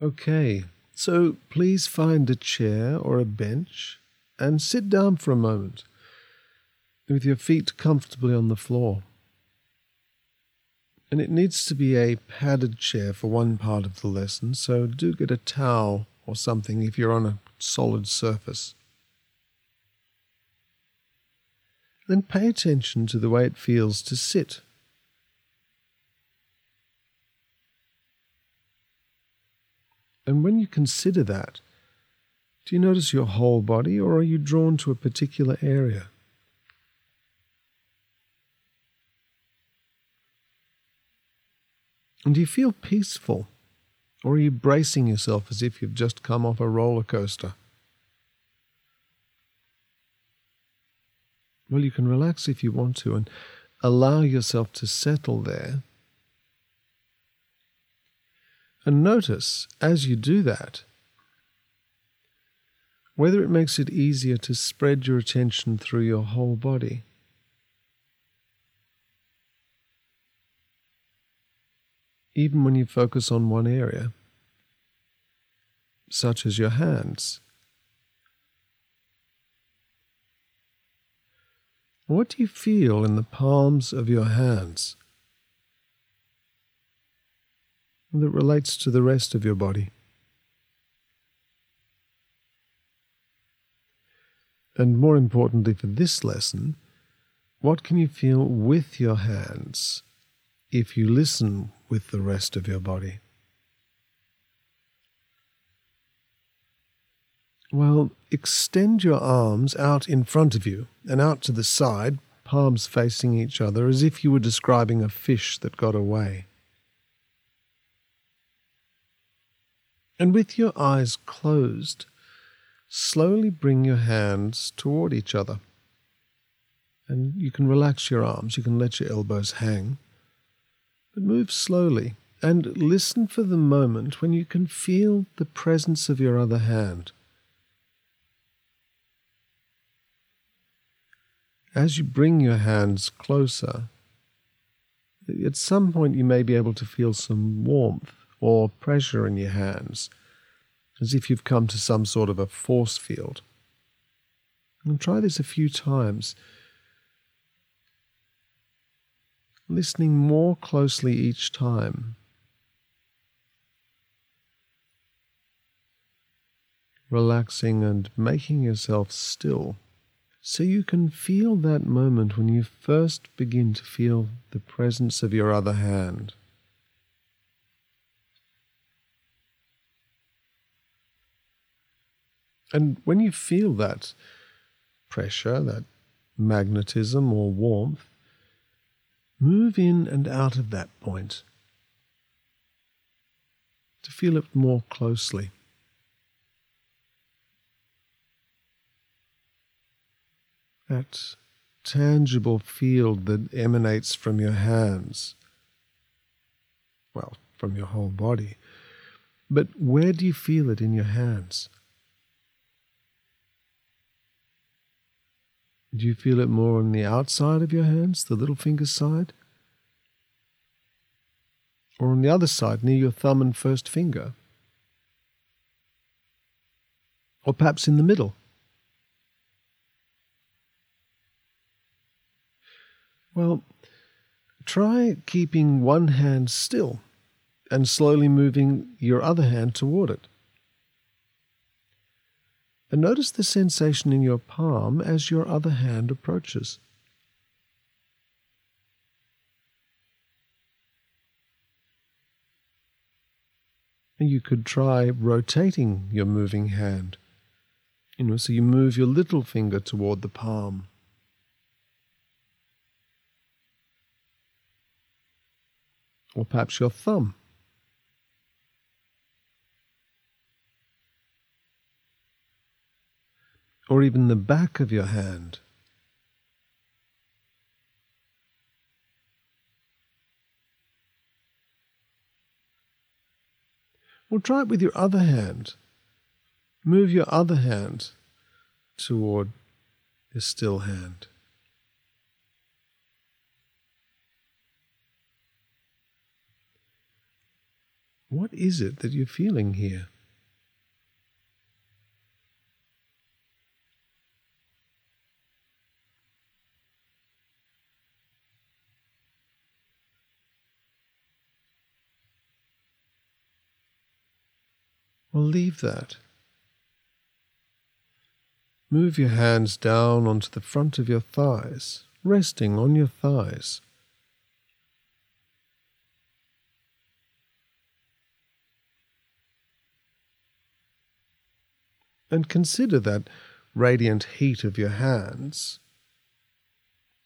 Okay, so please find a chair or a bench and sit down for a moment with your feet comfortably on the floor. And it needs to be a padded chair for one part of the lesson, so do get a towel or something if you're on a solid surface. Then pay attention to the way it feels to sit. And when you consider that, do you notice your whole body or are you drawn to a particular area? And do you feel peaceful? Or are you bracing yourself as if you've just come off a roller coaster? Well, you can relax if you want to and allow yourself to settle there. And notice as you do that whether it makes it easier to spread your attention through your whole body. even when you focus on one area, such as your hands. What do you feel in the palms of your hands that relates to the rest of your body? And more importantly for this lesson, what can you feel with your hands if you listen with the rest of your body? Well, extend your arms out in front of you and out to the side, palms facing each other, as if you were describing a fish that got away. And with your eyes closed, slowly bring your hands toward each other. And you can relax your arms, you can let your elbows hang. But move slowly and listen for the moment when you can feel the presence of your other hand. As you bring your hands closer, at some point you may be able to feel some warmth or pressure in your hands, as if you've come to some sort of a force field. And try this a few times listening more closely each time. Relaxing and making yourself still so you can feel that moment when you first begin to feel the presence of your other hand. And when you feel that pressure, that magnetism or warmth, Move in and out of that point to feel it more closely. That tangible field that emanates from your hands, well, from your whole body. But where do you feel it in your hands? Do you feel it more on the outside of your hands, the little finger side? Or on the other side, near your thumb and first finger? Or perhaps in the middle? Well, try keeping one hand still and slowly moving your other hand toward it. And notice the sensation in your palm as your other hand approaches. And you could try rotating your moving hand. You know, so you move your little finger toward the palm. Or perhaps your thumb. Or even the back of your hand. Well, try it with your other hand. Move your other hand toward your still hand. What is it that you're feeling here? Well, leave that. Move your hands down onto the front of your thighs, resting on your thighs. And consider that radiant heat of your hands,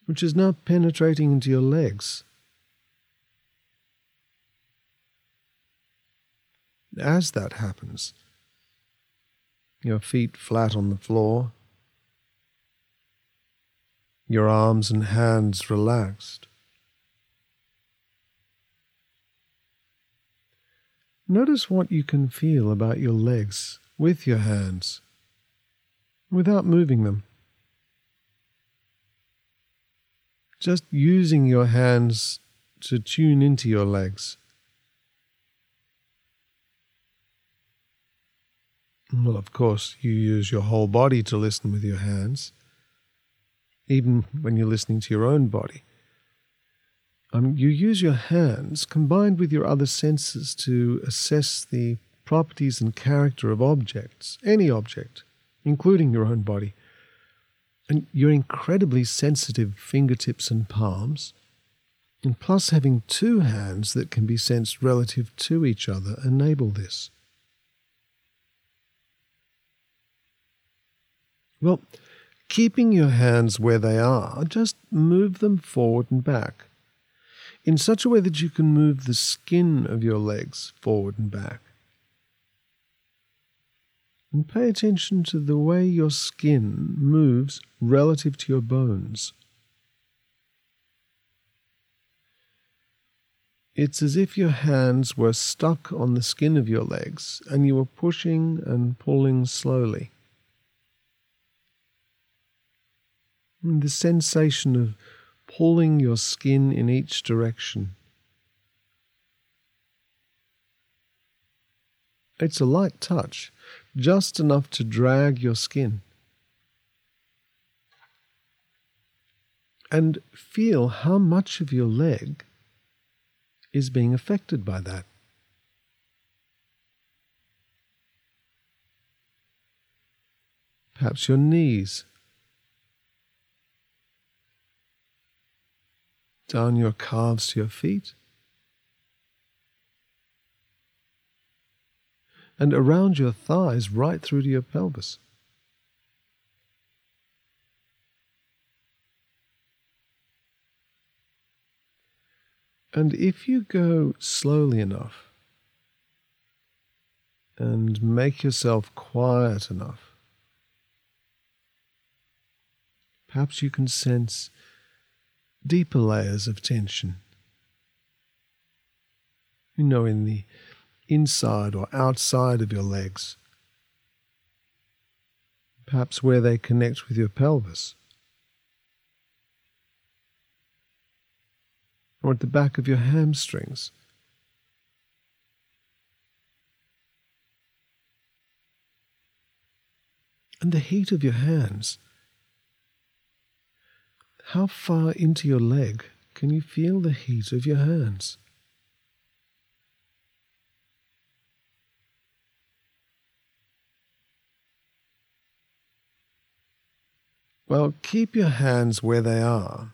which is now penetrating into your legs. As that happens, your feet flat on the floor, your arms and hands relaxed. Notice what you can feel about your legs with your hands, without moving them. Just using your hands to tune into your legs. Well, of course, you use your whole body to listen with your hands, even when you're listening to your own body. Um, you use your hands combined with your other senses to assess the properties and character of objects, any object, including your own body. And your incredibly sensitive fingertips and palms, and plus having two hands that can be sensed relative to each other, enable this. Well, keeping your hands where they are, just move them forward and back in such a way that you can move the skin of your legs forward and back. And pay attention to the way your skin moves relative to your bones. It's as if your hands were stuck on the skin of your legs and you were pushing and pulling slowly. The sensation of pulling your skin in each direction. It's a light touch, just enough to drag your skin. And feel how much of your leg is being affected by that. Perhaps your knees down your calves to your feet, and around your thighs right through to your pelvis. And if you go slowly enough and make yourself quiet enough, perhaps you can sense deeper layers of tension. You know, in the inside or outside of your legs, perhaps where they connect with your pelvis, or at the back of your hamstrings. And the heat of your hands how far into your leg can you feel the heat of your hands? Well, keep your hands where they are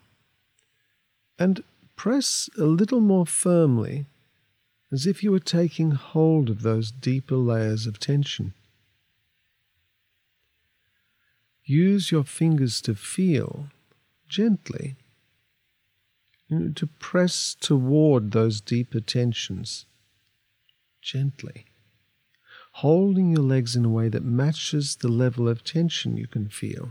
and press a little more firmly as if you were taking hold of those deeper layers of tension. Use your fingers to feel gently you know, to press toward those deeper tensions gently, holding your legs in a way that matches the level of tension you can feel.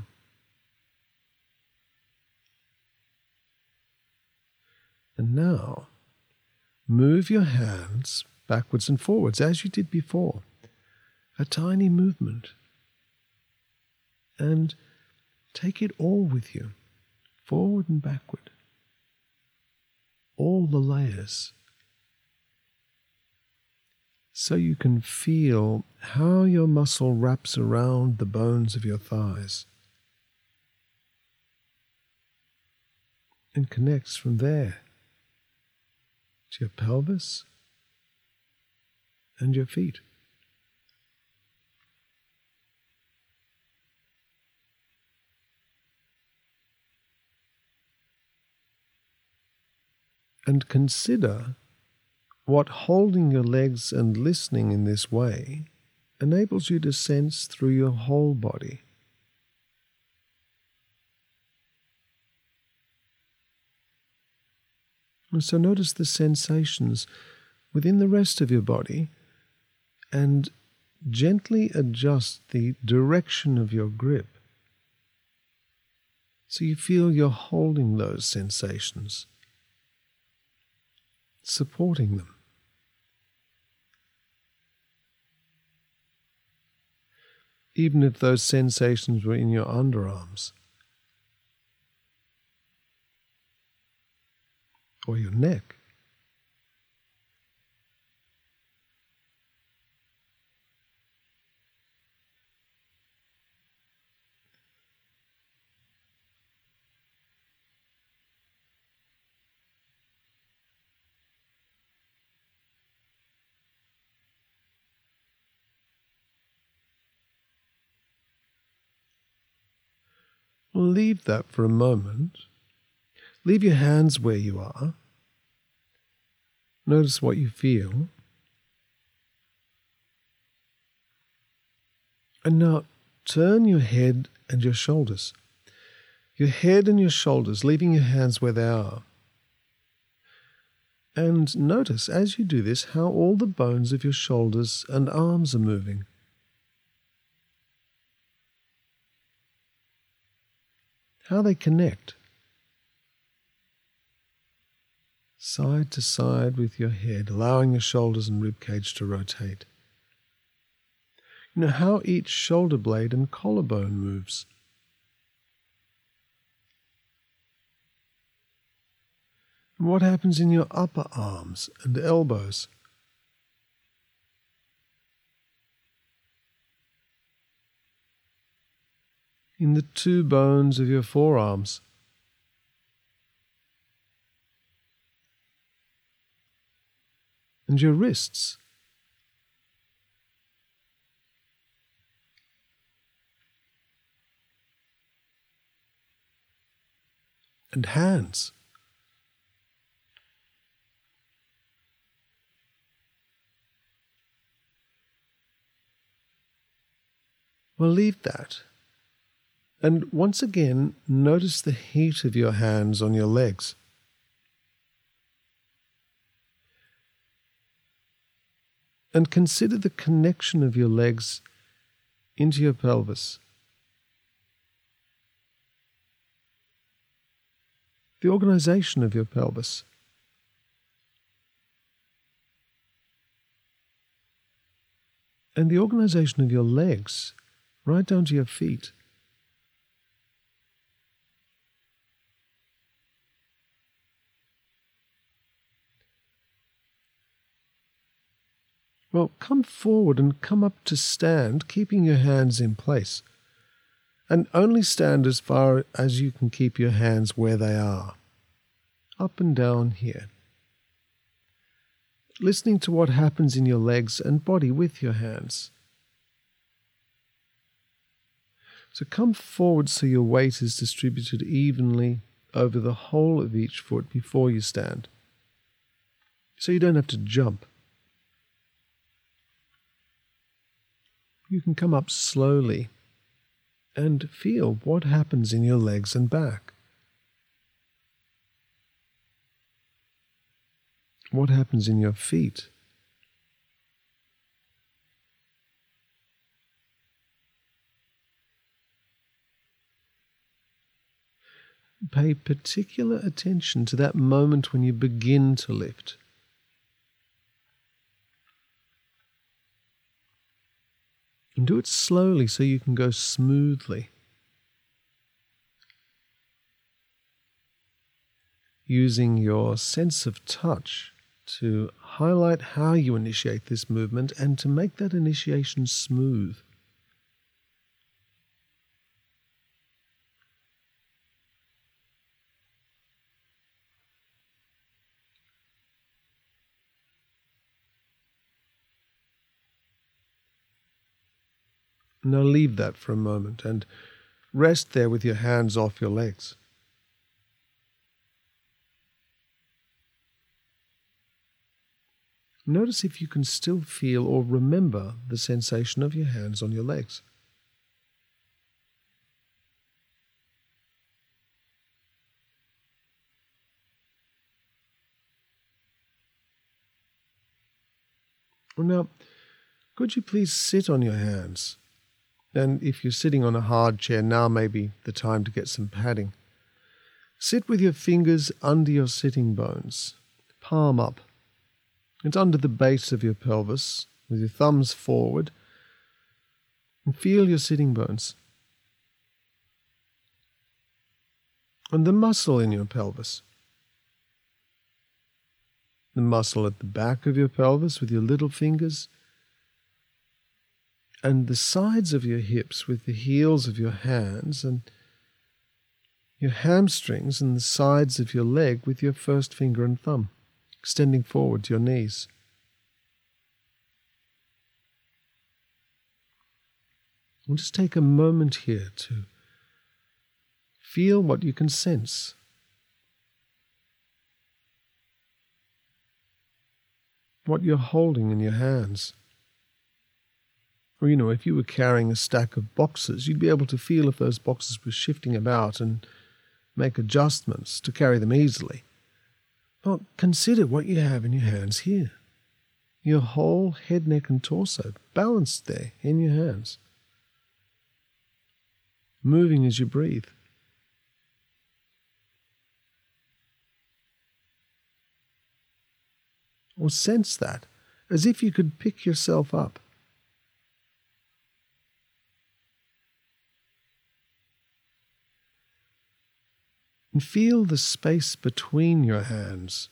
And now, move your hands backwards and forwards as you did before. A tiny movement. And take it all with you forward and backward. All the layers. so you can feel how your muscle wraps around the bones of your thighs and connects from there to your pelvis and your feet. And consider what holding your legs and listening in this way enables you to sense through your whole body. And so notice the sensations within the rest of your body and gently adjust the direction of your grip so you feel you're holding those sensations, supporting them. even if those sensations were in your underarms or your neck. Leave that for a moment. Leave your hands where you are. Notice what you feel. And now turn your head and your shoulders. Your head and your shoulders, leaving your hands where they are. And notice as you do this how all the bones of your shoulders and arms are moving. How they connect. Side to side with your head, allowing your shoulders and rib cage to rotate. You know how each shoulder blade and collarbone moves. And what happens in your upper arms and elbows? In the two bones of your forearms. And your wrists. And hands. Well, leave that. And once again, notice the heat of your hands on your legs. And consider the connection of your legs into your pelvis. The organization of your pelvis. And the organization of your legs, right down to your feet. Well, come forward and come up to stand, keeping your hands in place. And only stand as far as you can keep your hands where they are. Up and down here. Listening to what happens in your legs and body with your hands. So come forward so your weight is distributed evenly over the whole of each foot before you stand. So you don't have to jump. You can come up slowly and feel what happens in your legs and back. What happens in your feet? Pay particular attention to that moment when you begin to lift. And do it slowly so you can go smoothly. Using your sense of touch to highlight how you initiate this movement and to make that initiation smooth. Now leave that for a moment and rest there with your hands off your legs. Notice if you can still feel or remember the sensation of your hands on your legs. Now, could you please sit on your hands? And if you're sitting on a hard chair, now may be the time to get some padding. Sit with your fingers under your sitting bones, palm up, it's under the base of your pelvis, with your thumbs forward, and feel your sitting bones. And the muscle in your pelvis. The muscle at the back of your pelvis with your little fingers. And the sides of your hips with the heels of your hands, and your hamstrings and the sides of your leg with your first finger and thumb extending forward to your knees. We'll just take a moment here to feel what you can sense. What you're holding in your hands. Or, you know, if you were carrying a stack of boxes, you'd be able to feel if those boxes were shifting about and make adjustments to carry them easily. But consider what you have in your hands here. Your whole head, neck, and torso balanced there in your hands, moving as you breathe. Or sense that as if you could pick yourself up. And feel the space between your hands.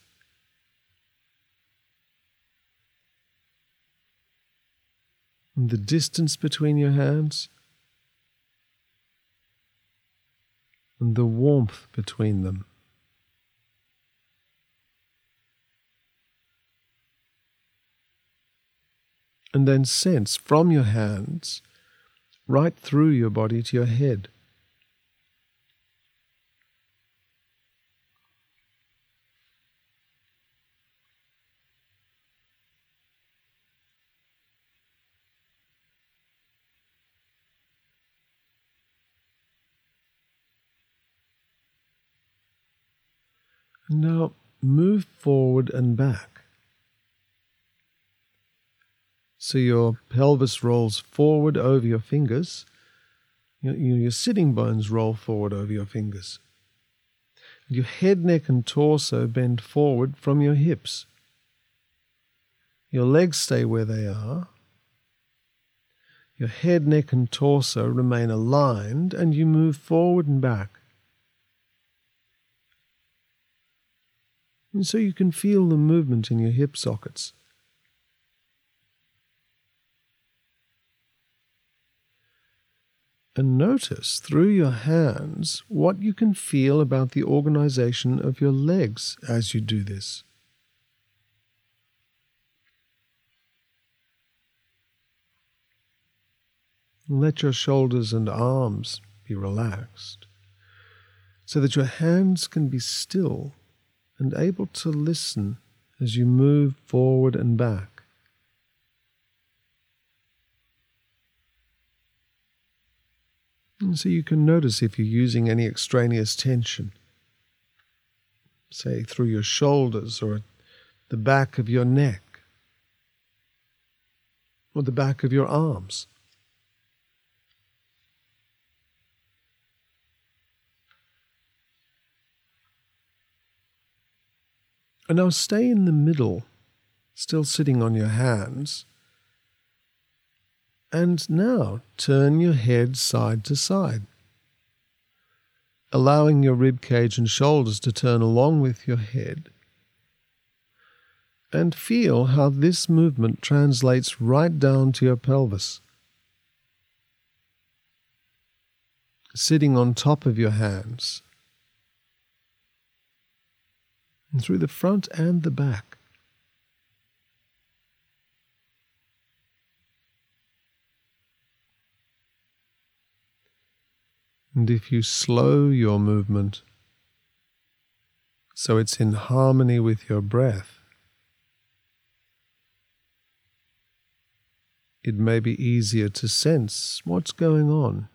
And the distance between your hands and the warmth between them. And then sense from your hands right through your body to your head. Now move forward and back. So your pelvis rolls forward over your fingers. Your, sitting bones roll forward over your fingers. Your head, neck, and torso bend forward from your hips. Your legs stay where they are. Your head, neck, and torso remain aligned, and you move forward and back. And so you can feel the movement in your hip sockets. And notice through your hands what you can feel about the organization of your legs as you do this. Let your shoulders and arms be relaxed so that your hands can be still and able to listen as you move forward and back. And so you can notice if you're using any extraneous tension, say through your shoulders or the back of your neck or the back of your arms. And now stay in the middle, still sitting on your hands. And now turn your head side to side, allowing your rib cage and shoulders to turn along with your head. and feel how this movement translates right down to your pelvis. Sitting on top of your hands, and through the front and the back. And if you slow your movement so it's in harmony with your breath, it may be easier to sense what's going on.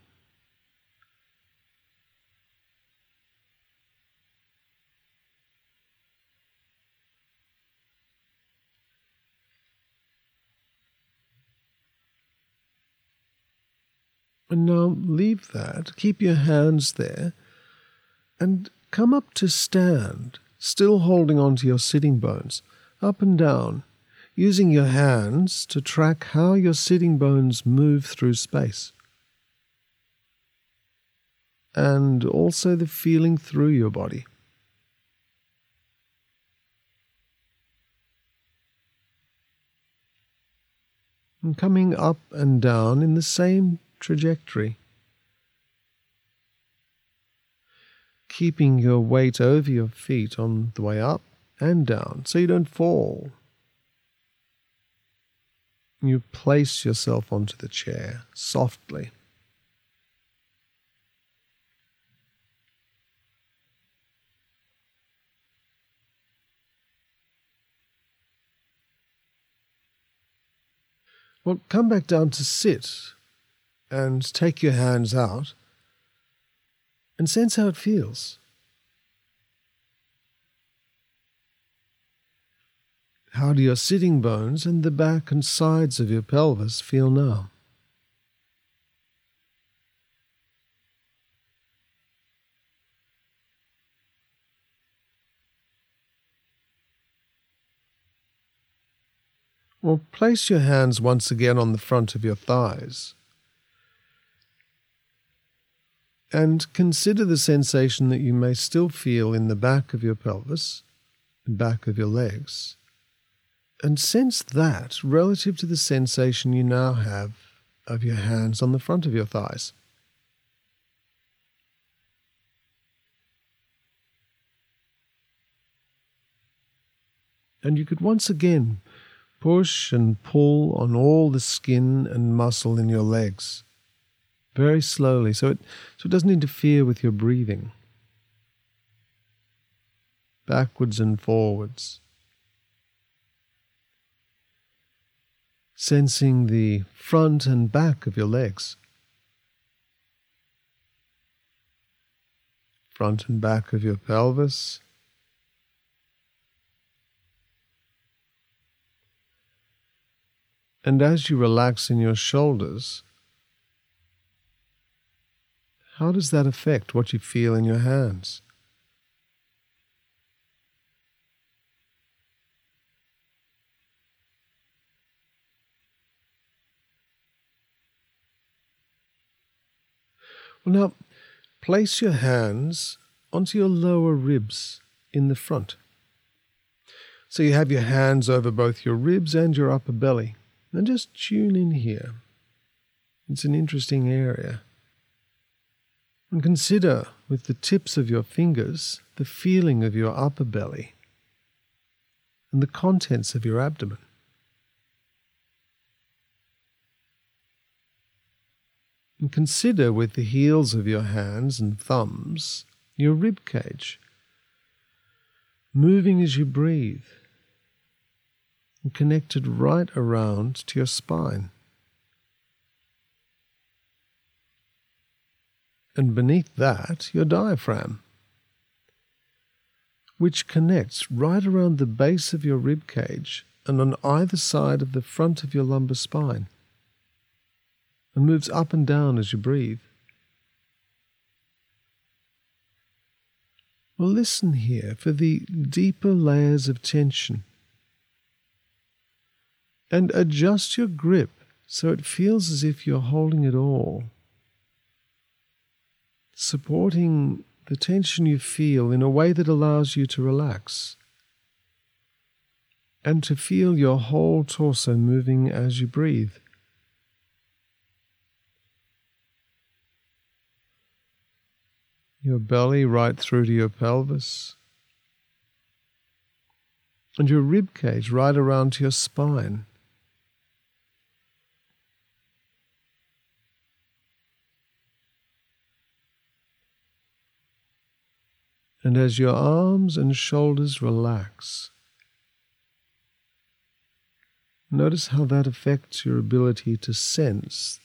And now leave that, keep your hands there, and come up to stand, still holding on to your sitting bones, up and down, using your hands to track how your sitting bones move through space. And also the feeling through your body. And coming up and down in the same trajectory. Keeping your weight over your feet on the way up and down so you don't fall. You place yourself onto the chair softly. Well, come back down to sit and take your hands out and sense how it feels. How do your sitting bones and the back and sides of your pelvis feel now? Well, place your hands once again on the front of your thighs And consider the sensation that you may still feel in the back of your pelvis, the back of your legs. And sense that relative to the sensation you now have of your hands on the front of your thighs. And you could once again push and pull on all the skin and muscle in your legs very slowly, so it, so it doesn't interfere with your breathing. Backwards and forwards. Sensing the front and back of your legs. Front and back of your pelvis. And as you relax in your shoulders, how does that affect what you feel in your hands? Well, now place your hands onto your lower ribs in the front. So you have your hands over both your ribs and your upper belly. And just tune in here. It's an interesting area. And consider with the tips of your fingers the feeling of your upper belly and the contents of your abdomen. And consider with the heels of your hands and thumbs your rib cage, moving as you breathe and connected right around to your spine. And beneath that, your diaphragm, which connects right around the base of your rib cage and on either side of the front of your lumbar spine, and moves up and down as you breathe. Well, listen here for the deeper layers of tension. And adjust your grip so it feels as if you're holding it all supporting the tension you feel in a way that allows you to relax. and to feel your whole torso moving as you breathe. Your belly right through to your pelvis, and your rib cage right around to your spine. And as your arms and shoulders relax, notice how that affects your ability to sense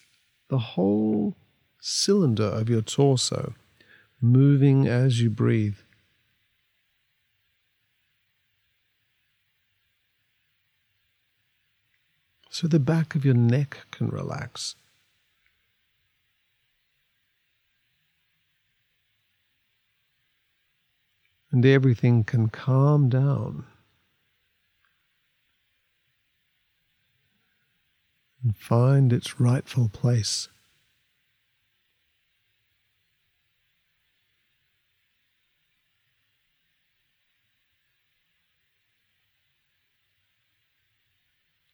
the whole cylinder of your torso moving as you breathe. So the back of your neck can relax. And everything can calm down and find its rightful place.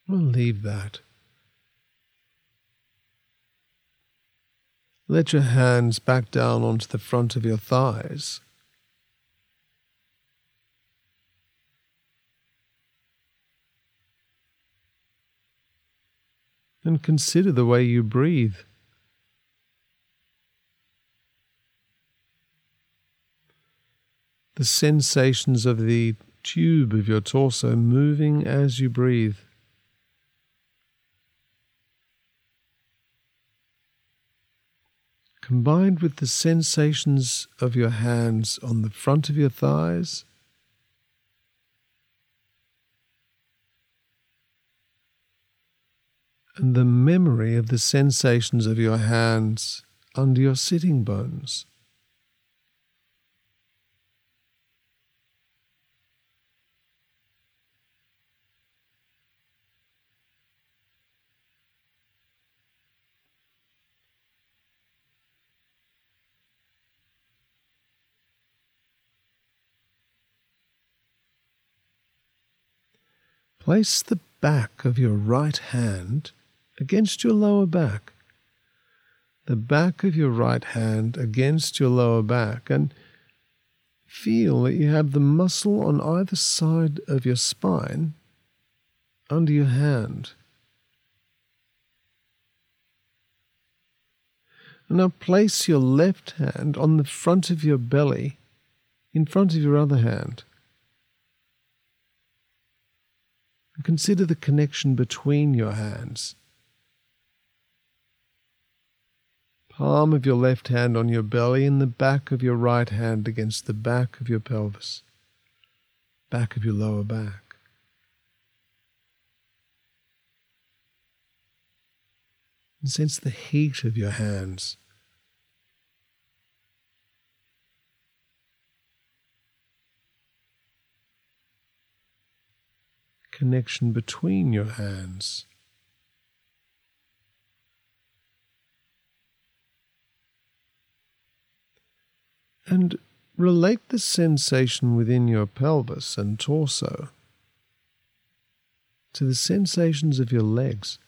We'll leave that. Let your hands back down onto the front of your thighs. And consider the way you breathe. The sensations of the tube of your torso moving as you breathe. Combined with the sensations of your hands on the front of your thighs and the memory of the sensations of your hands under your sitting bones. Place the back of your right hand against your lower back. The back of your right hand against your lower back, and feel that you have the muscle on either side of your spine under your hand. And now place your left hand on the front of your belly in front of your other hand. And consider the connection between your hands. Palm of your left hand on your belly and the back of your right hand against the back of your pelvis, back of your lower back. And sense the heat of your hands. Connection between your hands. And relate the sensation within your pelvis and torso to the sensations of your legs.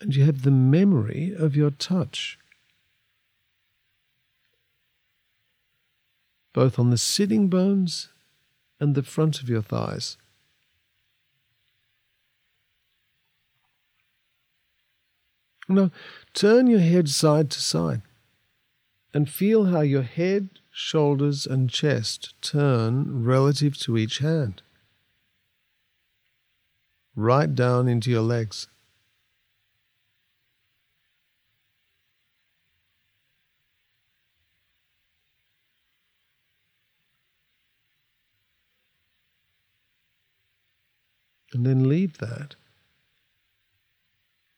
And you have the memory of your touch, both on the sitting bones and the front of your thighs. Now, turn your head side to side and feel how your head, shoulders, and chest turn relative to each hand. Right down into your legs. And then leave that.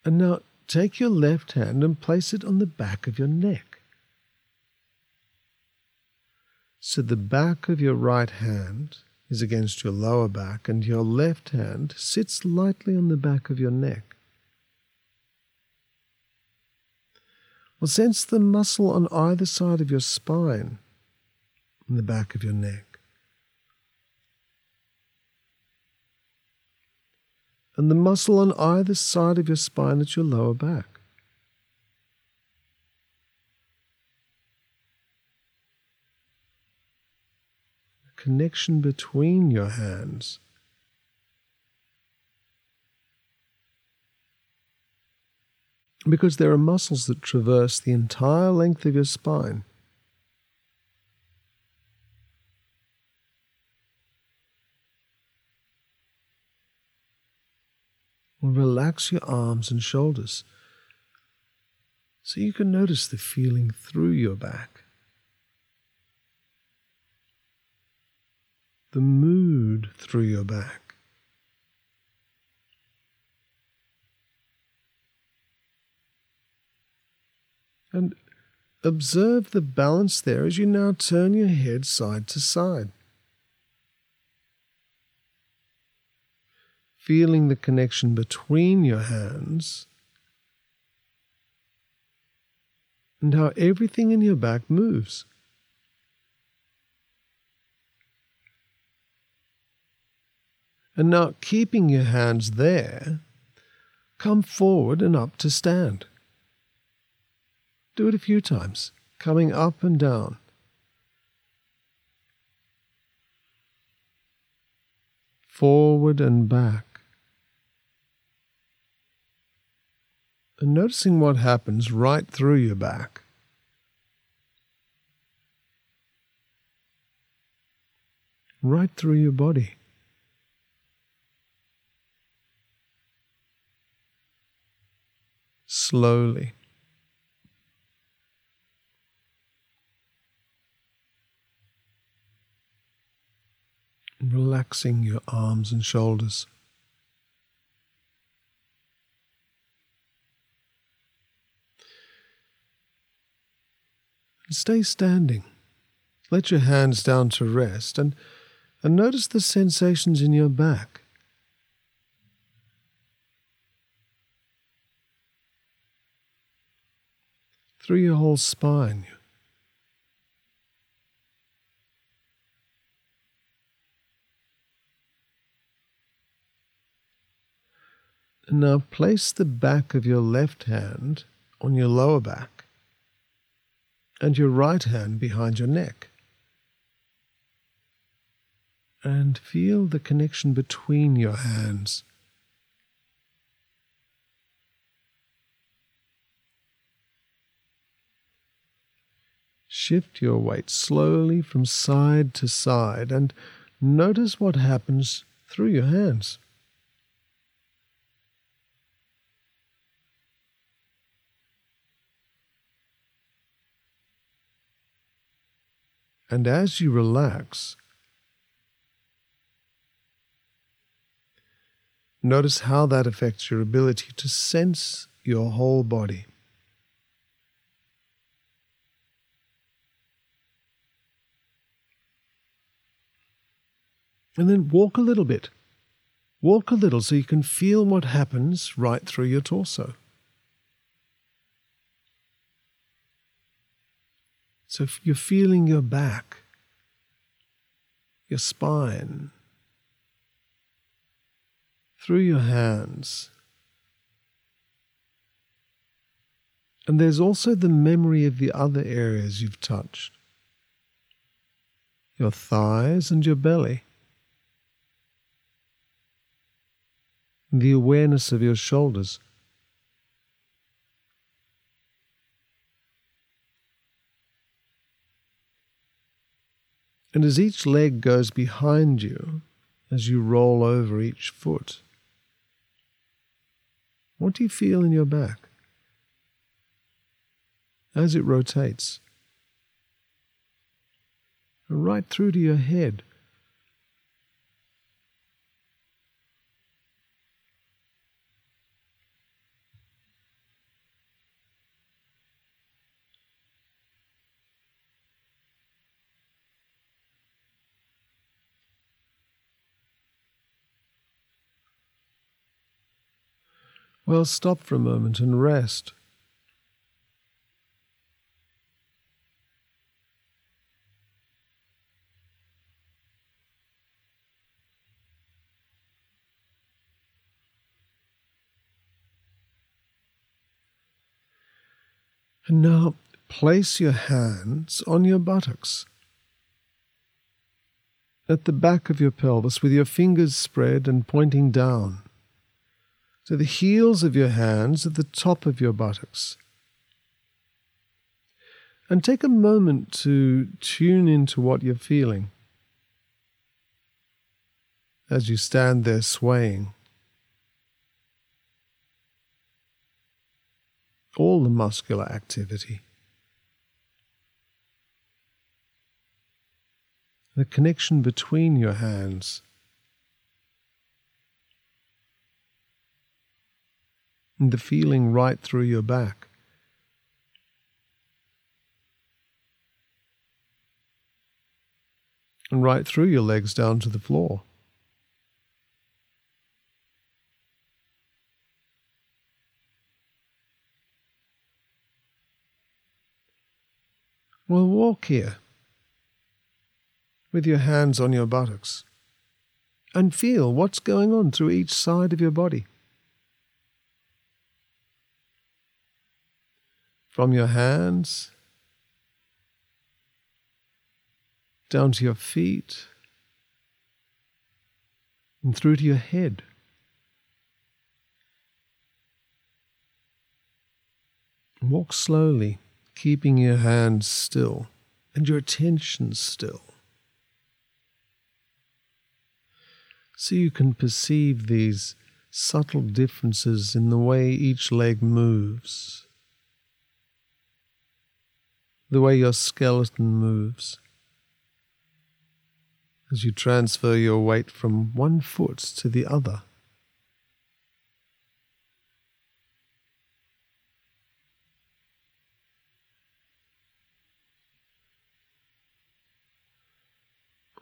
And now Take your left hand and place it on the back of your neck. So the back of your right hand is against your lower back, and your left hand sits lightly on the back of your neck. Well, sense the muscle on either side of your spine and the back of your neck. And the muscle on either side of your spine at your lower back. connection between your hands. Because there are muscles that traverse the entire length of your spine. Relax your arms and shoulders so you can notice the feeling through your back. the mood through your back. And observe the balance there as you now turn your head side to side. Feeling the connection between your hands and how everything in your back moves. and now keeping your hands there, come forward and up to stand. Do it a few times, coming up and down. Forward and back. And noticing what happens right through your back. Right through your body. slowly. Relaxing your arms and shoulders. Stay standing. Let your hands down to rest and, and notice the sensations in your back. through your whole spine. Now place the back of your left hand on your lower back and your right hand behind your neck. And feel the connection between your hands. Shift your weight slowly from side to side and notice what happens through your hands. And as you relax, notice how that affects your ability to sense your whole body. And then walk a little bit. Walk a little so you can feel what happens right through your torso. So you're feeling your back, your spine, through your hands. And there's also the memory of the other areas you've touched your thighs and your belly. the awareness of your shoulders. And as each leg goes behind you, as you roll over each foot, what do you feel in your back as it rotates? Right through to your head. Well, stop for a moment and rest. And now place your hands on your buttocks. At the back of your pelvis, with your fingers spread and pointing down. So the heels of your hands at the top of your buttocks. And take a moment to tune into what you're feeling as you stand there swaying. All the muscular activity. the connection between your hands. The feeling right through your back. And right through your legs down to the floor. We'll walk here with your hands on your buttocks and feel what's going on through each side of your body. From your hands down to your feet and through to your head. Walk slowly, keeping your hands still and your attention still. so you can perceive these subtle differences in the way each leg moves, the way your skeleton moves. As you transfer your weight from one foot to the other.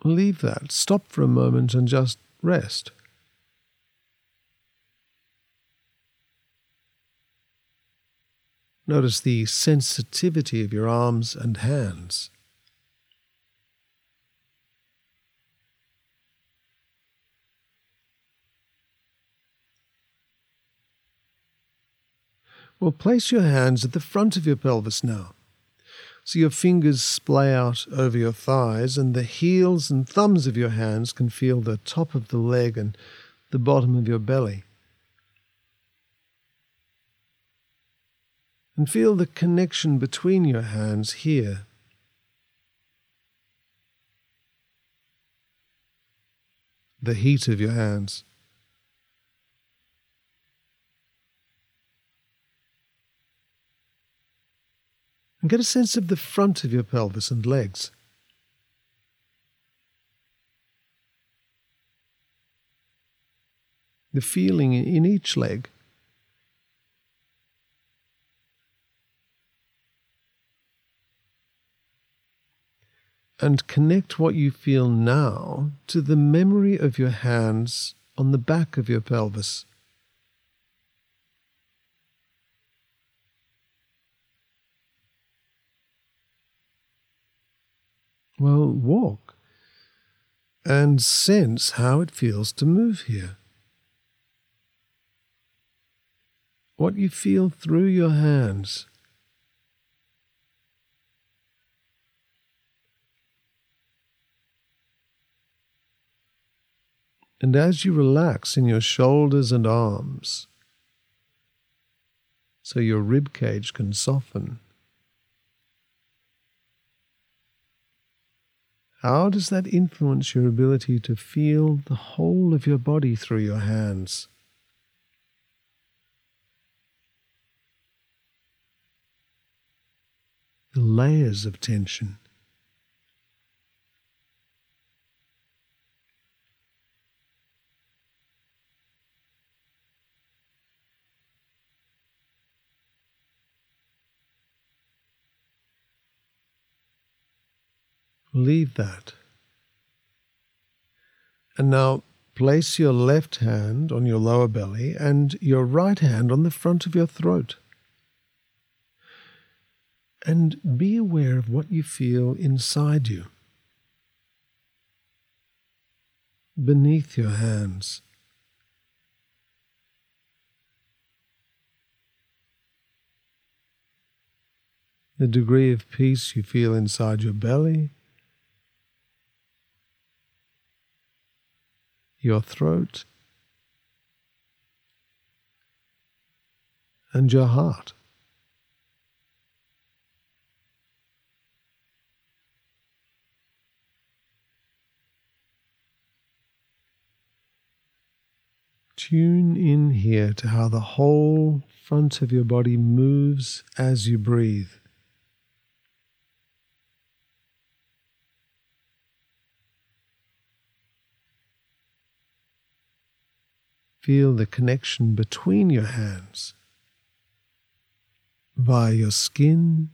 Leave that. Stop for a moment and just rest. Notice the sensitivity of your arms and hands. Well, place your hands at the front of your pelvis now. So your fingers splay out over your thighs, and the heels and thumbs of your hands can feel the top of the leg and the bottom of your belly. And feel the connection between your hands here. The heat of your hands. and get a sense of the front of your pelvis and legs. The feeling in each leg. And connect what you feel now to the memory of your hands on the back of your pelvis. Well, walk and sense how it feels to move here. What you feel through your hands. And as you relax in your shoulders and arms, so your rib cage can soften. How does that influence your ability to feel the whole of your body through your hands? The layers of tension. Leave that. And now place your left hand on your lower belly and your right hand on the front of your throat. And be aware of what you feel inside you, beneath your hands. the degree of peace you feel inside your belly, your throat, and your heart. Tune in here to how the whole front of your body moves as you breathe. Feel the connection between your hands via your skin,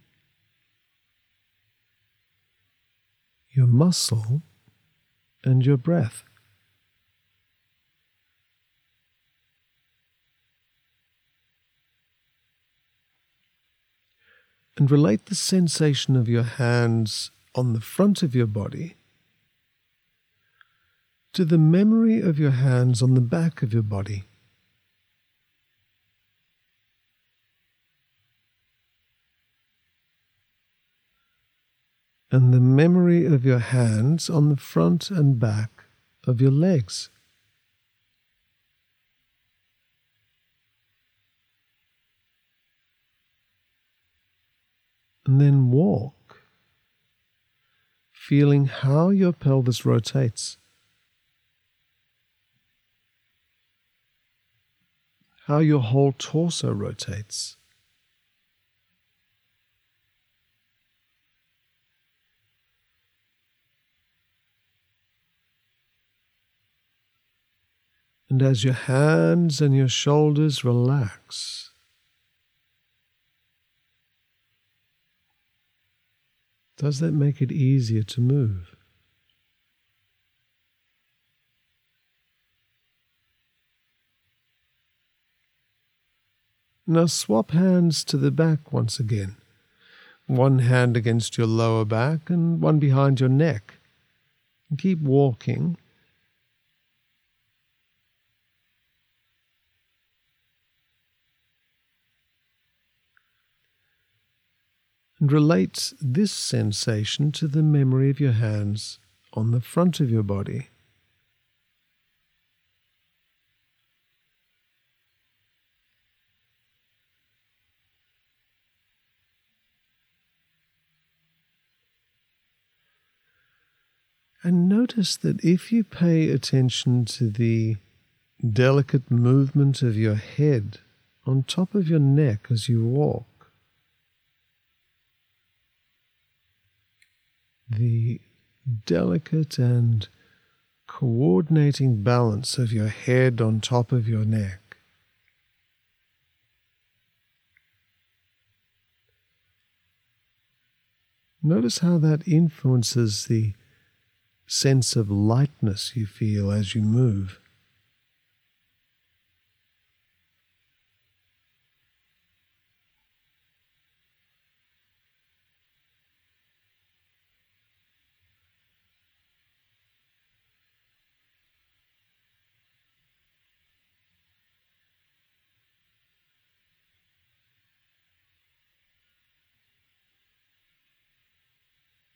your muscle, and your breath. and relate the sensation of your hands on the front of your body to the memory of your hands on the back of your body. And the memory of your hands on the front and back of your legs. and then walk, feeling how your pelvis rotates, how your whole torso rotates. And as your hands and your shoulders relax, Does that make it easier to move? Now swap hands to the back once again. One hand against your lower back and one behind your neck. And keep walking and relate this sensation to the memory of your hands on the front of your body. And notice that if you pay attention to the delicate movement of your head on top of your neck as you walk, the delicate and coordinating balance of your head on top of your neck. Notice how that influences the sense of lightness you feel as you move.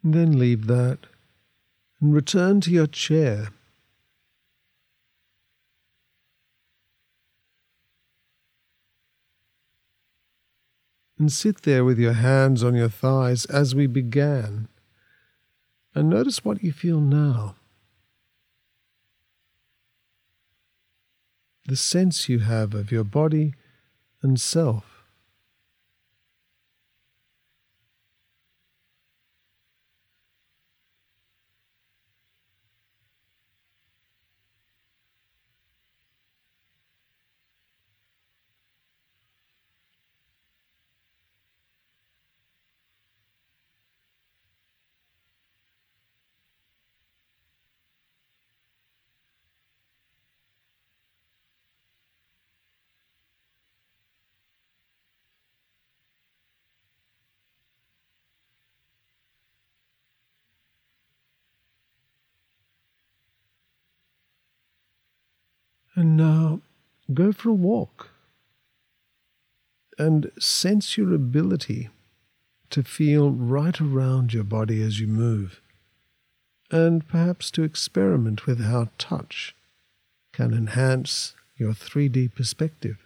Then leave that and return to your chair. And sit there with your hands on your thighs as we began. And notice what you feel now. The sense you have of your body and self. And now go for a walk and sense your ability to feel right around your body as you move, and perhaps to experiment with how touch can enhance your 3D perspective.